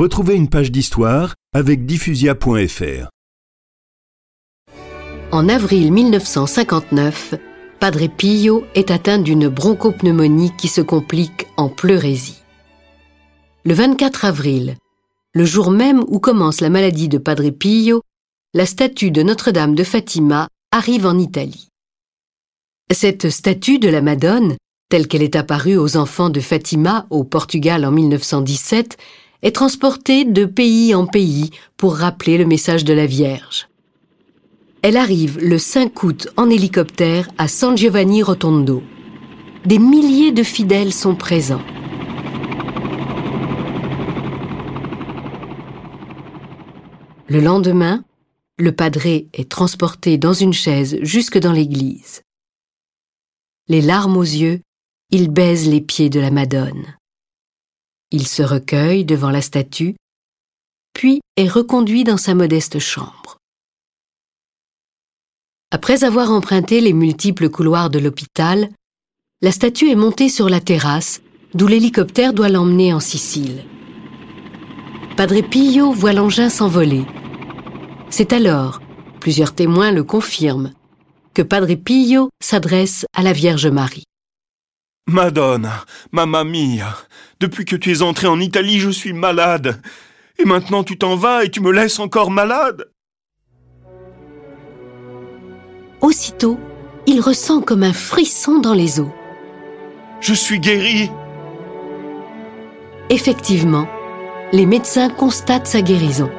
Retrouvez une page d'histoire avec diffusia.fr. En avril 1959, Padre Pio est atteint d'une bronchopneumonie qui se complique en pleurésie. Le 24 avril, le jour même où commence la maladie de Padre Pio, la statue de Notre-Dame de Fatima arrive en Italie. Cette statue de la Madone, telle qu'elle est apparue aux enfants de Fatima au Portugal en 1917, est transportée de pays en pays pour rappeler le message de la Vierge. Elle arrive le 5 août en hélicoptère à San Giovanni Rotondo. Des milliers de fidèles sont présents. Le lendemain, le padré est transporté dans une chaise jusque dans l'église. Les larmes aux yeux, il baise les pieds de la Madone. Il se recueille devant la statue, puis est reconduit dans sa modeste chambre. Après avoir emprunté les multiples couloirs de l'hôpital, la statue est montée sur la terrasse, d'où l'hélicoptère doit l'emmener en Sicile. Padre Pio voit l'engin s'envoler. C'est alors, plusieurs témoins le confirment, que Padre Pio s'adresse à la Vierge Marie. Madonna, mamma mia, depuis que tu es entrée en Italie, je suis malade. Et maintenant tu t'en vas et tu me laisses encore malade? Aussitôt, il ressent comme un frisson dans les os. Je suis guéri. Effectivement, les médecins constatent sa guérison.